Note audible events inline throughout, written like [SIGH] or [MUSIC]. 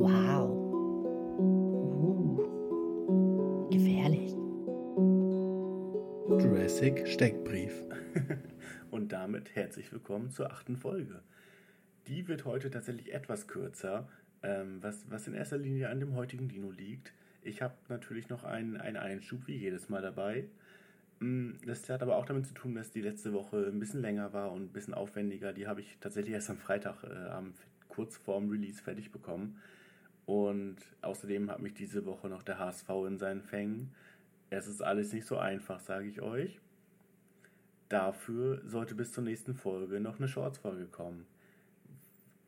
Wow. Uh. Gefährlich. Jurassic Steckbrief. [LAUGHS] Und damit herzlich willkommen zur achten Folge. Die wird heute tatsächlich etwas kürzer, ähm, was, was in erster Linie an dem heutigen Dino liegt. Ich habe natürlich noch einen, einen Einschub wie jedes Mal dabei. Mm, das hat aber auch damit zu tun, dass die letzte Woche ein bisschen länger war und ein bisschen aufwendiger. Die habe ich tatsächlich erst am Freitag, äh, kurz vorm Release, fertig bekommen. Und außerdem hat mich diese Woche noch der HSV in seinen Fängen. Es ist alles nicht so einfach, sage ich euch. Dafür sollte bis zur nächsten Folge noch eine Shorts-Folge kommen.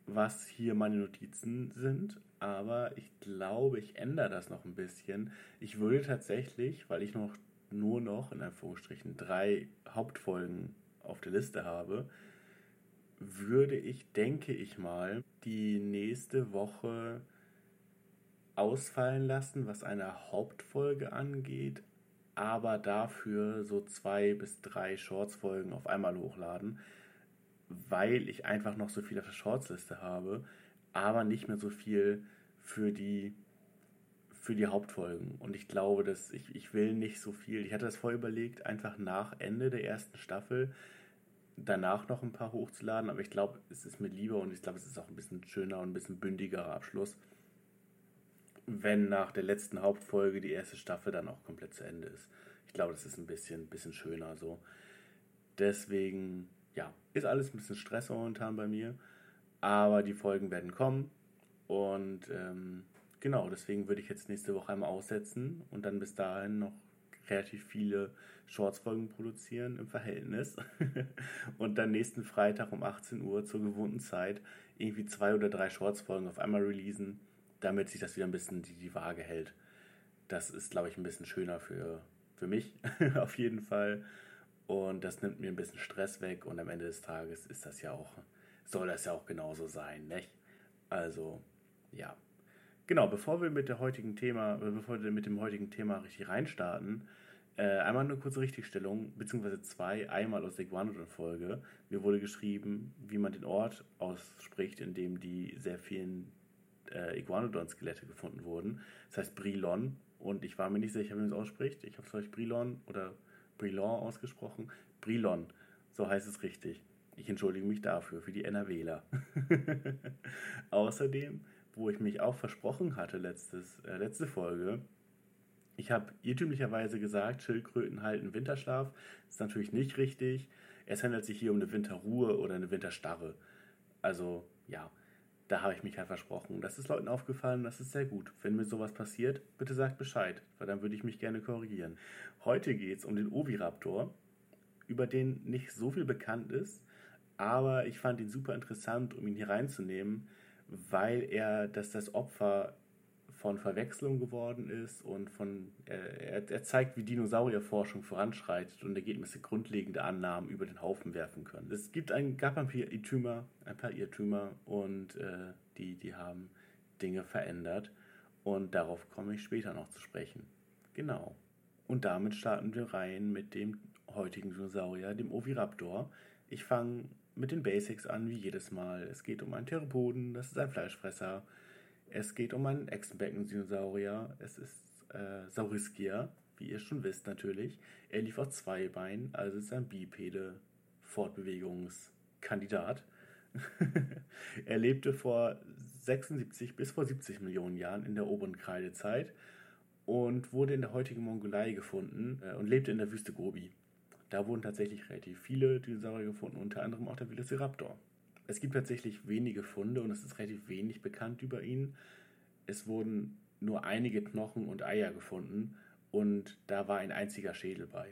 Was hier meine Notizen sind, aber ich glaube, ich ändere das noch ein bisschen. Ich würde tatsächlich, weil ich noch nur noch in Anführungsstrichen drei Hauptfolgen auf der Liste habe, würde ich, denke ich mal, die nächste Woche ausfallen lassen, was eine Hauptfolge angeht, aber dafür so zwei bis drei Shorts-Folgen auf einmal hochladen, weil ich einfach noch so viel auf der Shorts-Liste habe, aber nicht mehr so viel für die für die Hauptfolgen. Und ich glaube, dass ich, ich will nicht so viel. Ich hatte das vorher überlegt, einfach nach Ende der ersten Staffel danach noch ein paar hochzuladen, aber ich glaube, es ist mir lieber und ich glaube, es ist auch ein bisschen schöner und ein bisschen bündigerer Abschluss, wenn nach der letzten Hauptfolge die erste Staffel dann auch komplett zu Ende ist. Ich glaube, das ist ein bisschen, bisschen schöner so. Deswegen, ja, ist alles ein bisschen Stress momentan bei mir, aber die Folgen werden kommen und ähm, Genau, deswegen würde ich jetzt nächste Woche einmal aussetzen und dann bis dahin noch relativ viele Shorts-Folgen produzieren im Verhältnis. [LAUGHS] und dann nächsten Freitag um 18 Uhr zur gewohnten Zeit irgendwie zwei oder drei Shorts-Folgen auf einmal releasen, damit sich das wieder ein bisschen die, die Waage hält. Das ist, glaube ich, ein bisschen schöner für, für mich [LAUGHS] auf jeden Fall. Und das nimmt mir ein bisschen Stress weg und am Ende des Tages ist das ja auch, soll das ja auch genauso sein, nicht? Also, ja, Genau, bevor wir mit der heutigen Thema, äh, bevor wir mit dem heutigen Thema richtig reinstarten, äh, einmal eine kurze Richtigstellung, beziehungsweise zwei, einmal aus der Iguanodon-Folge. Mir wurde geschrieben, wie man den Ort ausspricht, in dem die sehr vielen äh, Iguanodon-Skelette gefunden wurden. Das heißt Brilon und ich war mir nicht sicher, wie man es ausspricht. Ich habe es vielleicht Brilon oder Brilon ausgesprochen. Brilon, so heißt es richtig. Ich entschuldige mich dafür, für die NRWler. [LAUGHS] Außerdem wo ich mich auch versprochen hatte, letztes, äh, letzte Folge. Ich habe irrtümlicherweise gesagt, Schildkröten halten Winterschlaf. Das ist natürlich nicht richtig. Es handelt sich hier um eine Winterruhe oder eine Winterstarre. Also, ja, da habe ich mich halt versprochen. Das ist Leuten aufgefallen, das ist sehr gut. Wenn mir sowas passiert, bitte sagt Bescheid, weil dann würde ich mich gerne korrigieren. Heute geht es um den Oviraptor, über den nicht so viel bekannt ist, aber ich fand ihn super interessant, um ihn hier reinzunehmen, weil er, dass das Opfer von Verwechslung geworden ist und von er, er zeigt, wie Dinosaurierforschung voranschreitet und er bisschen grundlegende Annahmen über den Haufen werfen können. Es gibt ein, gab ein paar Irrtümer, ein paar Irrtümer und äh, die, die haben Dinge verändert und darauf komme ich später noch zu sprechen. Genau. Und damit starten wir rein mit dem heutigen Dinosaurier, dem Oviraptor. Ich fange mit den Basics an, wie jedes Mal. Es geht um einen Theropoden, das ist ein Fleischfresser. Es geht um einen Echsenbecken-Dinosaurier. Es ist äh, Sauriskia, wie ihr schon wisst natürlich. Er lief auf zwei Beinen, also ist ein bipede Fortbewegungskandidat. [LAUGHS] er lebte vor 76 bis vor 70 Millionen Jahren in der oberen Kreidezeit und wurde in der heutigen Mongolei gefunden äh, und lebte in der Wüste Gobi. Da wurden tatsächlich relativ viele Dinosaurier gefunden, unter anderem auch der Velociraptor. Es gibt tatsächlich wenige Funde und es ist relativ wenig bekannt über ihn. Es wurden nur einige Knochen und Eier gefunden und da war ein einziger Schädel bei.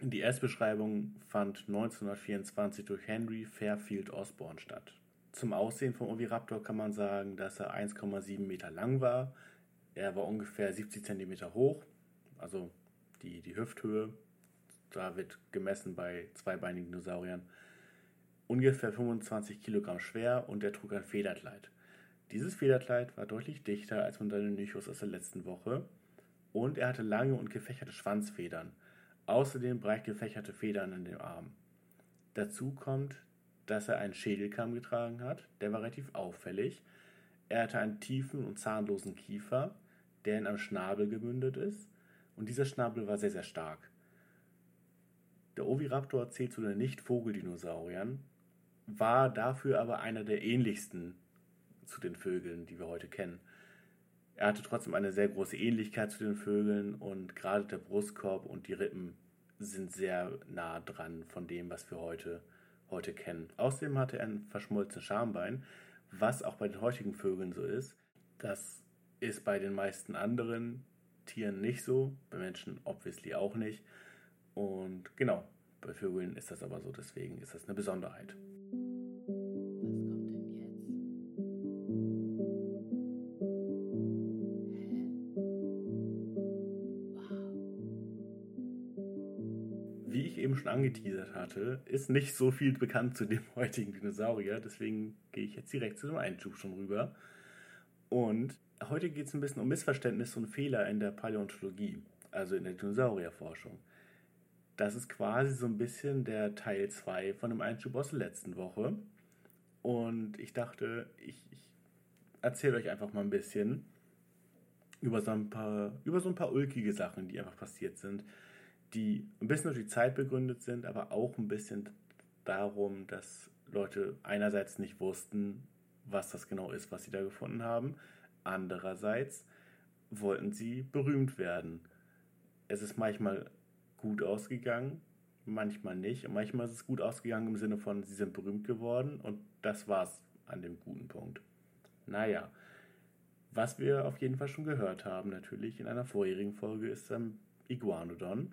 Die Erstbeschreibung fand 1924 durch Henry Fairfield Osborne statt. Zum Aussehen vom Oviraptor kann man sagen, dass er 1,7 Meter lang war. Er war ungefähr 70 Zentimeter hoch, also die, die Hüfthöhe da wird gemessen bei zweibeinigen Dinosauriern, ungefähr 25 Kilogramm schwer und er trug ein Federkleid. Dieses Federkleid war deutlich dichter als von Deinonychus aus der letzten Woche und er hatte lange und gefächerte Schwanzfedern, außerdem breit gefächerte Federn in den Armen. Dazu kommt, dass er einen Schädelkamm getragen hat, der war relativ auffällig. Er hatte einen tiefen und zahnlosen Kiefer, der in einem Schnabel gemündet ist. Und dieser Schnabel war sehr, sehr stark. Der Oviraptor zählt zu den Nicht-Vogeldinosauriern, war dafür aber einer der ähnlichsten zu den Vögeln, die wir heute kennen. Er hatte trotzdem eine sehr große Ähnlichkeit zu den Vögeln und gerade der Brustkorb und die Rippen sind sehr nah dran von dem, was wir heute, heute kennen. Außerdem hatte er ein verschmolzenes Schambein, was auch bei den heutigen Vögeln so ist. Das ist bei den meisten anderen Tieren nicht so, bei Menschen obviously auch nicht. Und genau, bei Vögeln ist das aber so, deswegen ist das eine Besonderheit. Wie ich eben schon angeteasert hatte, ist nicht so viel bekannt zu dem [LAUGHS] heutigen Dinosaurier, deswegen gehe ich jetzt direkt zu dem Einschub schon rüber. Und heute geht es ein bisschen um Missverständnisse und Fehler in der Paläontologie, also in der Dinosaurierforschung. Das ist quasi so ein bisschen der Teil 2 von dem Einschub aus der letzten Woche. Und ich dachte, ich, ich erzähle euch einfach mal ein bisschen über so ein paar, über so ein paar ulkige Sachen, die einfach passiert sind, die ein bisschen durch die Zeit begründet sind, aber auch ein bisschen darum, dass Leute einerseits nicht wussten, was das genau ist, was sie da gefunden haben. Andererseits wollten sie berühmt werden. Es ist manchmal gut ausgegangen, manchmal nicht. Und manchmal ist es gut ausgegangen im Sinne von, sie sind berühmt geworden und das war's an dem guten Punkt. Naja, was wir auf jeden Fall schon gehört haben, natürlich in einer vorherigen Folge, ist ähm, Iguanodon.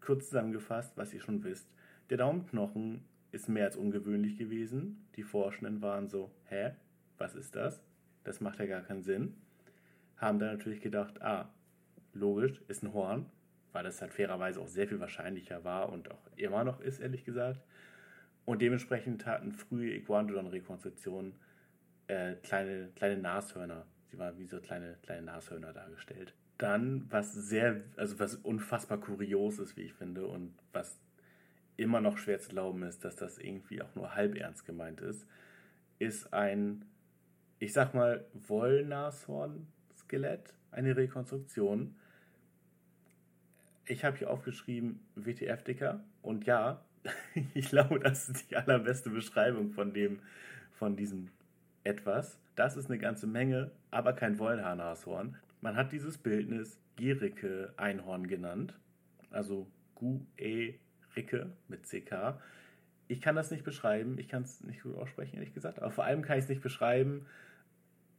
Kurz zusammengefasst, was ihr schon wisst. Der Daumenknochen ist mehr als ungewöhnlich gewesen. Die Forschenden waren so, hä, was ist das? Das macht ja gar keinen Sinn. Haben dann natürlich gedacht, ah, logisch, ist ein Horn, weil das halt fairerweise auch sehr viel wahrscheinlicher war und auch immer noch ist, ehrlich gesagt. Und dementsprechend hatten frühe Iguanodon-Rekonstruktionen äh, kleine, kleine Nashörner. Sie waren wie so kleine, kleine Nashörner dargestellt. Dann, was sehr, also was unfassbar kurios ist, wie ich finde, und was immer noch schwer zu glauben ist, dass das irgendwie auch nur halb ernst gemeint ist, ist ein, ich sag mal, Wollnashorn-Skelett, eine Rekonstruktion, ich habe hier aufgeschrieben WTF-Dicker und ja, [LAUGHS] ich glaube, das ist die allerbeste Beschreibung von dem, von diesem etwas. Das ist eine ganze Menge, aber kein Wollhaarnashorn. Man hat dieses Bildnis Gericke-Einhorn genannt, also Gu-E-Ricke mit CK. Ich kann das nicht beschreiben, ich kann es nicht gut aussprechen, ehrlich gesagt, aber vor allem kann ich es nicht beschreiben,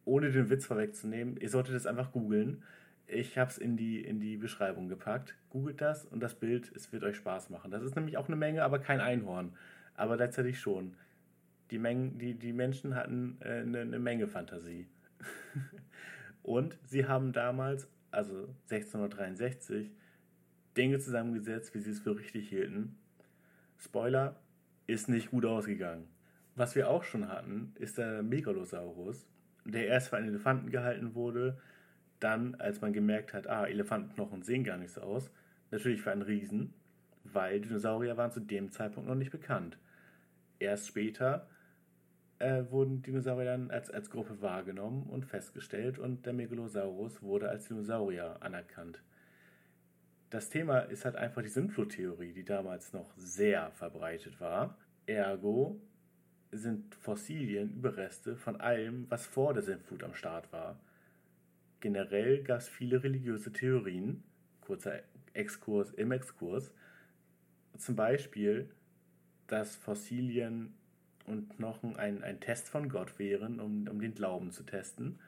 ohne den Witz vorwegzunehmen. Ihr solltet es einfach googeln. Ich habe es in die, in die Beschreibung gepackt. Googelt das und das Bild, es wird euch Spaß machen. Das ist nämlich auch eine Menge, aber kein Einhorn. Aber gleichzeitig schon. Die, Mengen, die, die Menschen hatten äh, eine, eine Menge Fantasie. [LAUGHS] und sie haben damals, also 1663, Dinge zusammengesetzt, wie sie es für richtig hielten. Spoiler, ist nicht gut ausgegangen. Was wir auch schon hatten, ist der Megalosaurus, der erst für einen Elefanten gehalten wurde, dann, als man gemerkt hat, ah, Elefantenknochen sehen gar nicht so aus, natürlich für einen Riesen, weil Dinosaurier waren zu dem Zeitpunkt noch nicht bekannt. Erst später äh, wurden Dinosaurier dann als, als Gruppe wahrgenommen und festgestellt und der Megalosaurus wurde als Dinosaurier anerkannt. Das Thema ist halt einfach die Sintfluttheorie, die damals noch sehr verbreitet war. Ergo sind Fossilien Überreste von allem, was vor der Sintflut am Start war. Generell gab es viele religiöse Theorien, kurzer Exkurs im Exkurs, zum Beispiel, dass Fossilien und Knochen ein, ein Test von Gott wären, um, um den Glauben zu testen.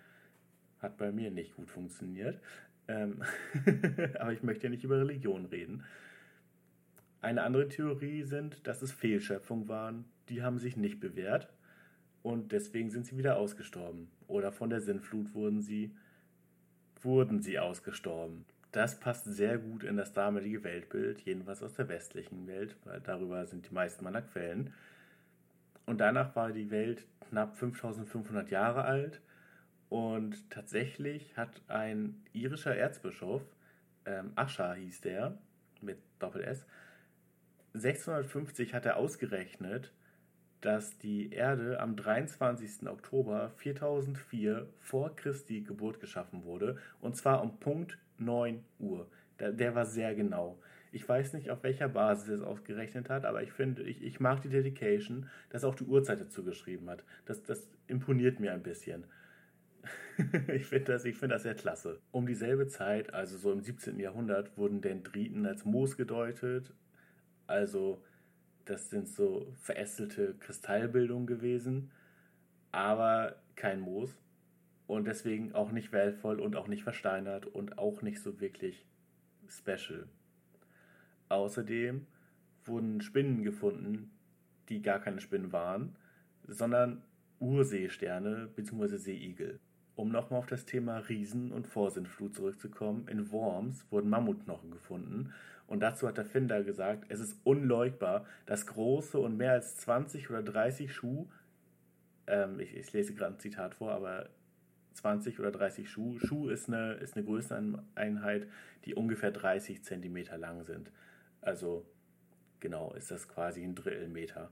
Hat bei mir nicht gut funktioniert. Ähm [LAUGHS] aber ich möchte ja nicht über Religion reden. Eine andere Theorie sind, dass es Fehlschöpfungen waren, die haben sich nicht bewährt und deswegen sind sie wieder ausgestorben. Oder von der Sinnflut wurden sie wurden sie ausgestorben. Das passt sehr gut in das damalige Weltbild, jedenfalls aus der westlichen Welt, weil darüber sind die meisten meiner Quellen. Und danach war die Welt knapp 5500 Jahre alt und tatsächlich hat ein irischer Erzbischof, ähm, Ascha hieß der, mit Doppel-S, 1650 hat er ausgerechnet, dass die Erde am 23. Oktober 4004 vor Christi Geburt geschaffen wurde. Und zwar um Punkt 9 Uhr. Der, der war sehr genau. Ich weiß nicht, auf welcher Basis er es ausgerechnet hat, aber ich finde, ich, ich mag die Dedication, dass er auch die Uhrzeit dazu geschrieben hat. Das, das imponiert mir ein bisschen. [LAUGHS] ich finde das, find das sehr klasse. Um dieselbe Zeit, also so im 17. Jahrhundert, wurden Dendriten als Moos gedeutet. Also, das sind so verästelte Kristallbildungen gewesen, aber kein Moos. Und deswegen auch nicht wertvoll und auch nicht versteinert und auch nicht so wirklich special. Außerdem wurden Spinnen gefunden, die gar keine Spinnen waren, sondern Urseesterne bzw. Seeigel. Um nochmal auf das Thema Riesen- und Vorsintflut zurückzukommen, in Worms wurden Mammutknochen gefunden und dazu hat der Finder gesagt, es ist unleugbar, dass große und mehr als 20 oder 30 Schuh, ähm, ich, ich, lese gerade ein Zitat vor, aber 20 oder 30 Schuh, Schuh ist eine, ist eine Größeneinheit, die ungefähr 30 Zentimeter lang sind. Also genau ist das quasi ein Drittelmeter.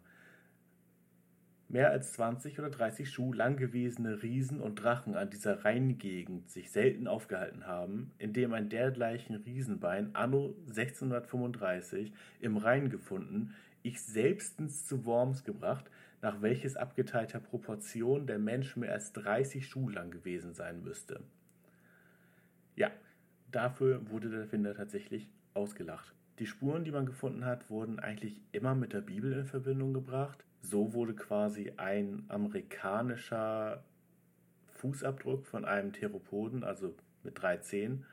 Mehr als 20 oder 30 Schuh lang gewesene Riesen und Drachen an dieser Rheingegend sich selten aufgehalten haben, indem ein dergleichen Riesenbein anno 1635 im Rhein gefunden, ich selbstens zu Worms gebracht, nach welches abgeteilter Proportion der Mensch mehr als 30 Schuh lang gewesen sein müsste. Ja, dafür wurde der Finder tatsächlich ausgelacht. Die Spuren, die man gefunden hat, wurden eigentlich immer mit der Bibel in Verbindung gebracht. So wurde quasi ein amerikanischer Fußabdruck von einem Theropoden, also mit drei Zehen,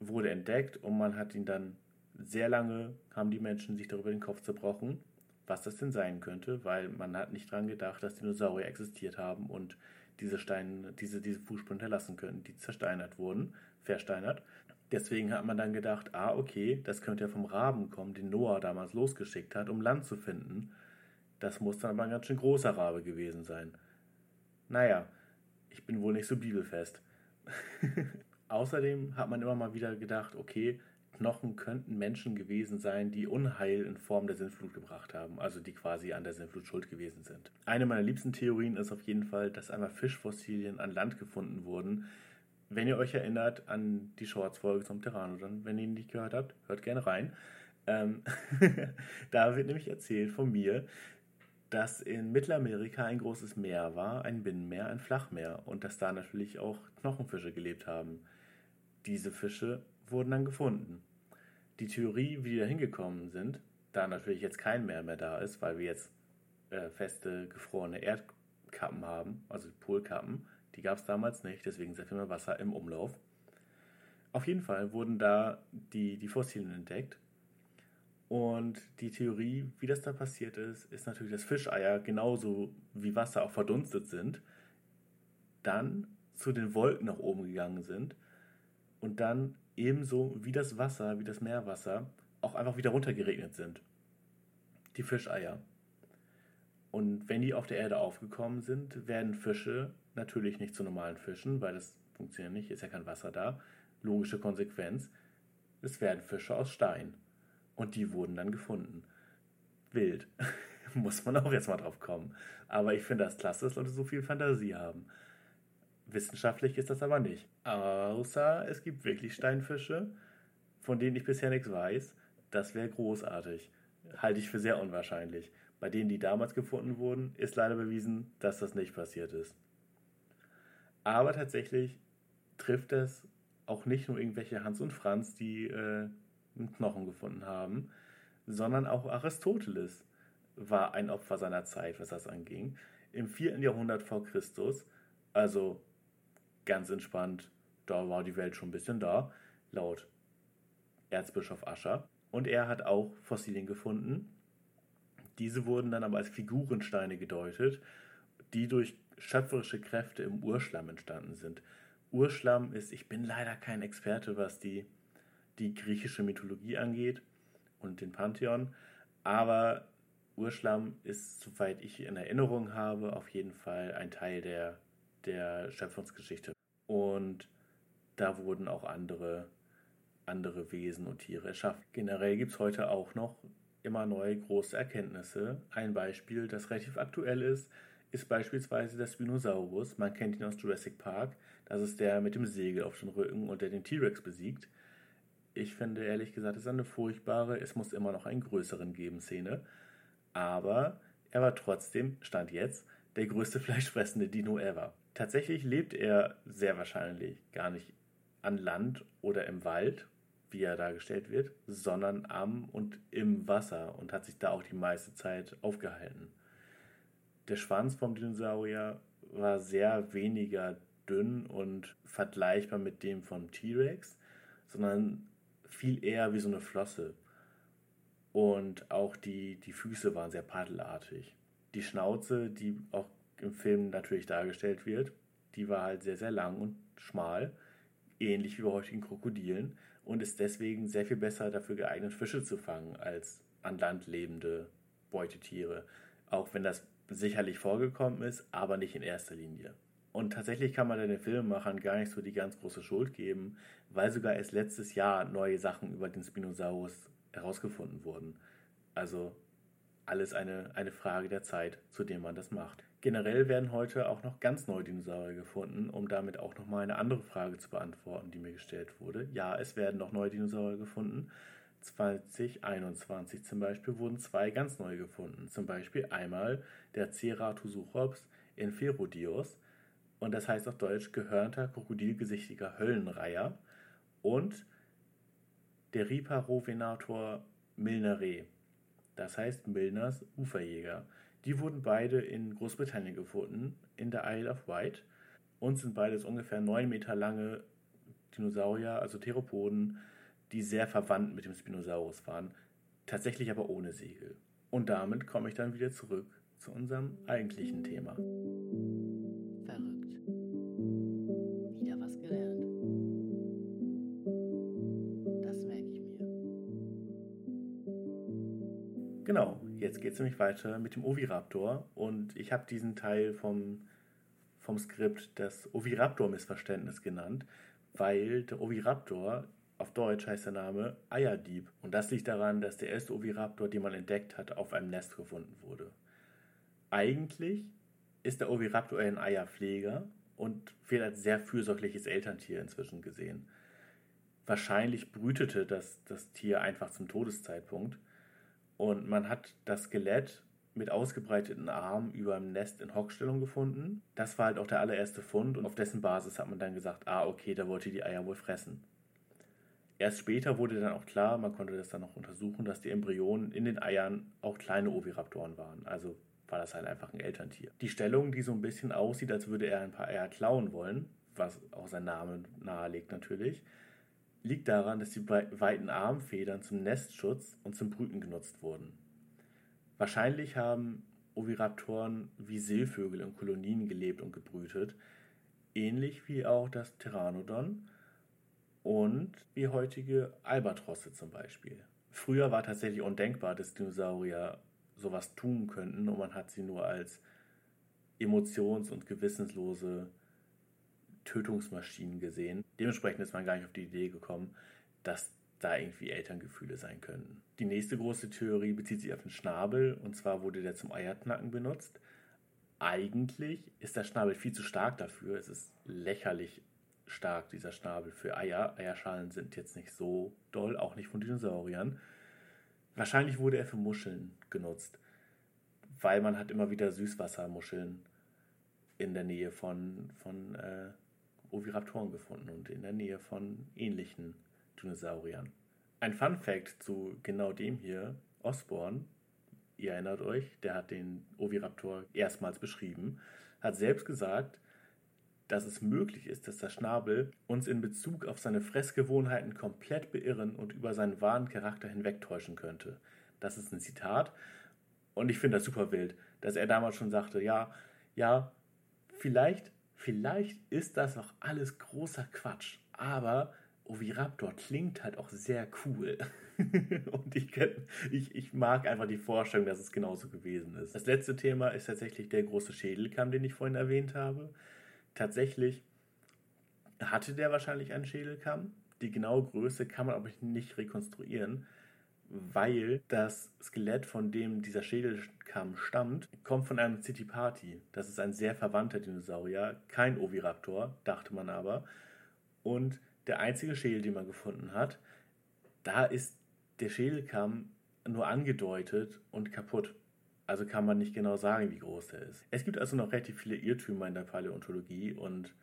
wurde entdeckt und man hat ihn dann sehr lange, haben die Menschen sich darüber den Kopf zerbrochen, was das denn sein könnte, weil man hat nicht daran gedacht, dass Dinosaurier existiert haben und diese Steine, diese, diese Fußspuren hinterlassen könnten, die zersteinert wurden, versteinert. Deswegen hat man dann gedacht, ah, okay, das könnte ja vom Raben kommen, den Noah damals losgeschickt hat, um Land zu finden. Das muss dann aber ein ganz schön großer Rabe gewesen sein. Naja, ich bin wohl nicht so bibelfest. [LAUGHS] Außerdem hat man immer mal wieder gedacht, okay, Knochen könnten Menschen gewesen sein, die Unheil in Form der Sintflut gebracht haben, also die quasi an der Sintflut schuld gewesen sind. Eine meiner liebsten Theorien ist auf jeden Fall, dass einmal Fischfossilien an Land gefunden wurden, wenn ihr euch erinnert an die Shorts-Folge zum Terranodon, wenn ihr ihn nicht gehört habt, hört gerne rein. Ähm, [LAUGHS] da wird nämlich erzählt von mir, dass in Mittelamerika ein großes Meer war, ein Binnenmeer, ein Flachmeer und dass da natürlich auch Knochenfische gelebt haben. Diese Fische wurden dann gefunden. Die Theorie, wie die da hingekommen sind, da natürlich jetzt kein Meer mehr da ist, weil wir jetzt äh, feste gefrorene Erdkappen haben, also Polkappen, die gab es damals nicht, deswegen sehr viel mehr Wasser im Umlauf. Auf jeden Fall wurden da die, die Fossilien entdeckt. Und die Theorie, wie das da passiert ist, ist natürlich, dass Fischeier genauso wie Wasser auch verdunstet sind, dann zu den Wolken nach oben gegangen sind und dann ebenso wie das Wasser, wie das Meerwasser, auch einfach wieder runtergeregnet sind. Die Fischeier. Und wenn die auf der Erde aufgekommen sind, werden Fische natürlich nicht zu normalen Fischen, weil das funktioniert nicht, ist ja kein Wasser da. Logische Konsequenz, es werden Fische aus Stein. Und die wurden dann gefunden. Wild. [LAUGHS] Muss man auch jetzt mal drauf kommen. Aber ich finde das klasse, dass Leute so viel Fantasie haben. Wissenschaftlich ist das aber nicht. Außer es gibt wirklich Steinfische, von denen ich bisher nichts weiß. Das wäre großartig. Halte ich für sehr unwahrscheinlich. Bei denen, die damals gefunden wurden, ist leider bewiesen, dass das nicht passiert ist. Aber tatsächlich trifft es auch nicht nur irgendwelche Hans und Franz, die äh, einen Knochen gefunden haben, sondern auch Aristoteles war ein Opfer seiner Zeit, was das anging. Im 4. Jahrhundert vor Christus, also ganz entspannt, da war die Welt schon ein bisschen da, laut Erzbischof Ascher. Und er hat auch Fossilien gefunden. Diese wurden dann aber als Figurensteine gedeutet, die durch schöpferische Kräfte im Urschlamm entstanden sind. Urschlamm ist, ich bin leider kein Experte, was die, die griechische Mythologie angeht und den Pantheon, aber Urschlamm ist, soweit ich in Erinnerung habe, auf jeden Fall ein Teil der, der Schöpfungsgeschichte. Und da wurden auch andere, andere Wesen und Tiere erschaffen. Generell gibt es heute auch noch immer neue große Erkenntnisse. Ein Beispiel, das relativ aktuell ist, ist beispielsweise der Spinosaurus. Man kennt ihn aus Jurassic Park. Das ist der mit dem Segel auf dem Rücken und der den T-Rex besiegt. Ich finde ehrlich gesagt, es ist eine furchtbare, es muss immer noch einen größeren geben Szene. Aber er war trotzdem, stand jetzt, der größte [LAUGHS] fleischfressende Dino ever. Tatsächlich lebt er sehr wahrscheinlich gar nicht an Land oder im Wald, wie er dargestellt wird, sondern am und im Wasser und hat sich da auch die meiste Zeit aufgehalten. Der Schwanz vom Dinosaurier war sehr weniger dünn und vergleichbar mit dem vom T-Rex, sondern viel eher wie so eine Flosse. Und auch die, die Füße waren sehr paddelartig. Die Schnauze, die auch im Film natürlich dargestellt wird, die war halt sehr, sehr lang und schmal, ähnlich wie bei heutigen Krokodilen und ist deswegen sehr viel besser dafür geeignet, Fische zu fangen, als an Land lebende Beutetiere. Auch wenn das sicherlich vorgekommen ist, aber nicht in erster Linie. Und tatsächlich kann man den Filmemachern gar nicht so die ganz große Schuld geben, weil sogar erst letztes Jahr neue Sachen über den Spinosaurus herausgefunden wurden. Also alles eine, eine Frage der Zeit, zu dem man das macht. Generell werden heute auch noch ganz neue Dinosaurier gefunden, um damit auch nochmal eine andere Frage zu beantworten, die mir gestellt wurde. Ja, es werden noch neue Dinosaurier gefunden. 2021 zum Beispiel wurden zwei ganz neue gefunden. Zum Beispiel einmal der Ceratosuchops inferodios und das heißt auf Deutsch gehörnter, krokodilgesichtiger Höllenreiher und der Riparovenator milnere, das heißt Milners Uferjäger. Die wurden beide in Großbritannien gefunden, in der Isle of Wight und sind beides ungefähr 9 Meter lange Dinosaurier, also Theropoden, die sehr verwandt mit dem Spinosaurus waren, tatsächlich aber ohne Segel. Und damit komme ich dann wieder zurück zu unserem eigentlichen Thema. Verrückt. Wieder was gelernt. Das merke ich mir. Genau, jetzt geht es nämlich weiter mit dem Oviraptor und ich habe diesen Teil vom, vom Skript das Oviraptor-Missverständnis genannt, weil der Oviraptor auf Deutsch heißt der Name Eierdieb. Und das liegt daran, dass der erste Oviraptor, den man entdeckt hat, auf einem Nest gefunden wurde. Eigentlich ist der Oviraptor ein Eierpfleger und wird als sehr fürsorgliches Elterntier inzwischen gesehen. Wahrscheinlich brütete das, das Tier einfach zum Todeszeitpunkt und man hat das Skelett mit ausgebreiteten Armen über einem Nest in Hockstellung gefunden. Das war halt auch der allererste Fund und auf dessen Basis hat man dann gesagt, ah okay, da wollte die Eier wohl fressen. Erst später wurde dann auch klar, man konnte das dann noch untersuchen, dass die Embryonen in den Eiern auch kleine Oviraptoren waren. Also war das halt einfach ein Elterntier. Die Stellung, die so ein bisschen aussieht, als würde er ein paar Eier klauen wollen, was auch sein Name nahelegt natürlich, liegt daran, dass die weiten Armfedern zum Nestschutz und zum Brüten genutzt wurden. Wahrscheinlich haben Oviraptoren wie Seevögel in Kolonien gelebt und gebrütet, ähnlich wie auch das Pteranodon und wie heutige Albatrosse zum Beispiel. Früher war tatsächlich undenkbar, dass Dinosaurier sowas tun könnten und man hat sie nur als emotions- und gewissenslose Tötungsmaschinen gesehen. Dementsprechend ist man gar nicht auf die Idee gekommen, dass da irgendwie Elterngefühle sein könnten. Die nächste große Theorie bezieht sich auf den Schnabel und zwar wurde der zum Eierknacken benutzt. Eigentlich ist der Schnabel viel zu stark dafür. Es ist lächerlich stark, dieser Schnabel für Eier. Eierschalen sind jetzt nicht so doll, auch nicht von Dinosauriern. Wahrscheinlich wurde er für Muscheln genutzt, weil man hat immer wieder Süßwassermuscheln in der Nähe von, von äh, Oviraptoren gefunden und in der Nähe von ähnlichen Dinosauriern. Ein Fun Fact zu genau dem hier, Osborn, ihr erinnert euch, der hat den Oviraptor erstmals beschrieben, hat selbst gesagt, dass es möglich ist, dass der Schnabel uns in Bezug auf seine Fressgewohnheiten komplett beirren und über seinen wahren Charakter hinwegtäuschen könnte. Das ist ein Zitat und ich finde das super wild, dass er damals schon sagte, ja, ja, vielleicht, vielleicht ist das auch alles großer Quatsch, aber Oviraptor klingt halt auch sehr cool. [LAUGHS] und ich, ich, ich mag einfach die Vorstellung, dass es genauso gewesen ist. Das letzte Thema ist tatsächlich der große Schädelkamm, den ich vorhin erwähnt habe. Tatsächlich hatte der wahrscheinlich einen Schädelkamm. Die genaue Größe kann man aber nicht rekonstruieren, weil das Skelett, von dem dieser Schädelkamm stammt, kommt von einem City Party. Das ist ein sehr verwandter Dinosaurier, kein Oviraptor, dachte man aber. Und der einzige Schädel, den man gefunden hat, da ist der Schädelkamm nur angedeutet und kaputt. Also kann man nicht genau sagen, wie groß der ist. Es gibt also noch relativ viele Irrtümer in der Paläontologie und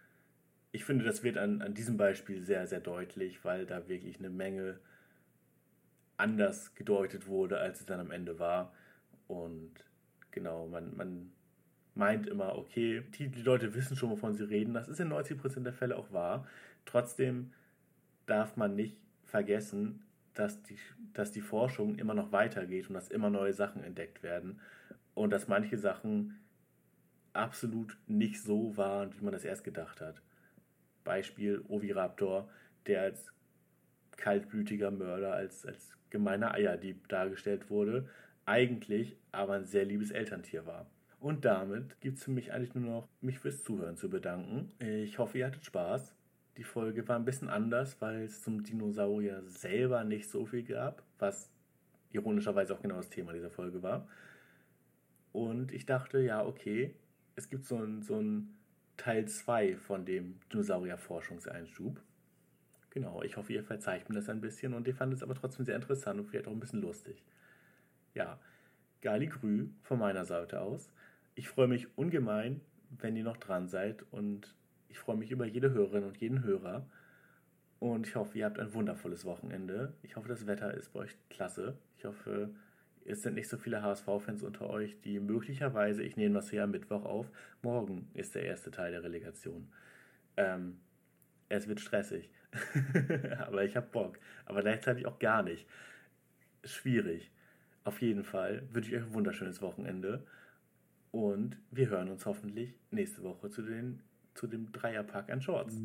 ich finde, das wird an, an diesem Beispiel sehr, sehr deutlich, weil da wirklich eine Menge anders gedeutet wurde, als es dann am Ende war. Und genau, man, man meint immer, okay, die, die Leute wissen schon, wovon sie reden. Das ist in 90% der Fälle auch wahr. Trotzdem darf man nicht vergessen, dass die, dass die Forschung immer noch weitergeht und dass immer neue Sachen entdeckt werden und dass manche Sachen absolut nicht so waren, wie man das erst gedacht hat. Beispiel Oviraptor, der als kaltblütiger Mörder, als, als gemeiner Eierdieb dargestellt wurde, eigentlich aber ein sehr liebes Elterntier war. Und damit gibt es für mich eigentlich nur noch, mich fürs Zuhören zu bedanken. Ich hoffe, ihr hattet Spaß. Die Folge war ein bisschen anders, weil es zum Dinosaurier selber nicht so viel gab, was ironischerweise auch genau das Thema dieser Folge war. Und ich dachte, ja, okay, es gibt so ein, so ein Teil 2 von dem Dinosaurier-Forschungseinschub. Genau, ich hoffe, ihr verzeiht mir das ein bisschen und ihr fandet es aber trotzdem sehr interessant und vielleicht auch ein bisschen lustig. Ja, Gali Grü von meiner Seite aus. Ich freue mich ungemein, wenn ihr noch dran seid und ich freue mich über jede Hörerin und jeden Hörer. Und ich hoffe, ihr habt ein wundervolles Wochenende. Ich hoffe, das Wetter ist bei euch klasse. Ich hoffe, es sind nicht so viele HSV-Fans unter euch, die möglicherweise, ich nehme das hier am Mittwoch auf, morgen ist der erste Teil der Relegation. Ähm, es wird stressig. [LAUGHS] Aber ich habe Bock. Aber gleichzeitig auch gar nicht. Schwierig. Auf jeden Fall wünsche ich euch ein wunderschönes Wochenende. Und wir hören uns hoffentlich nächste Woche zu den zu dem Dreierpack an Shorts.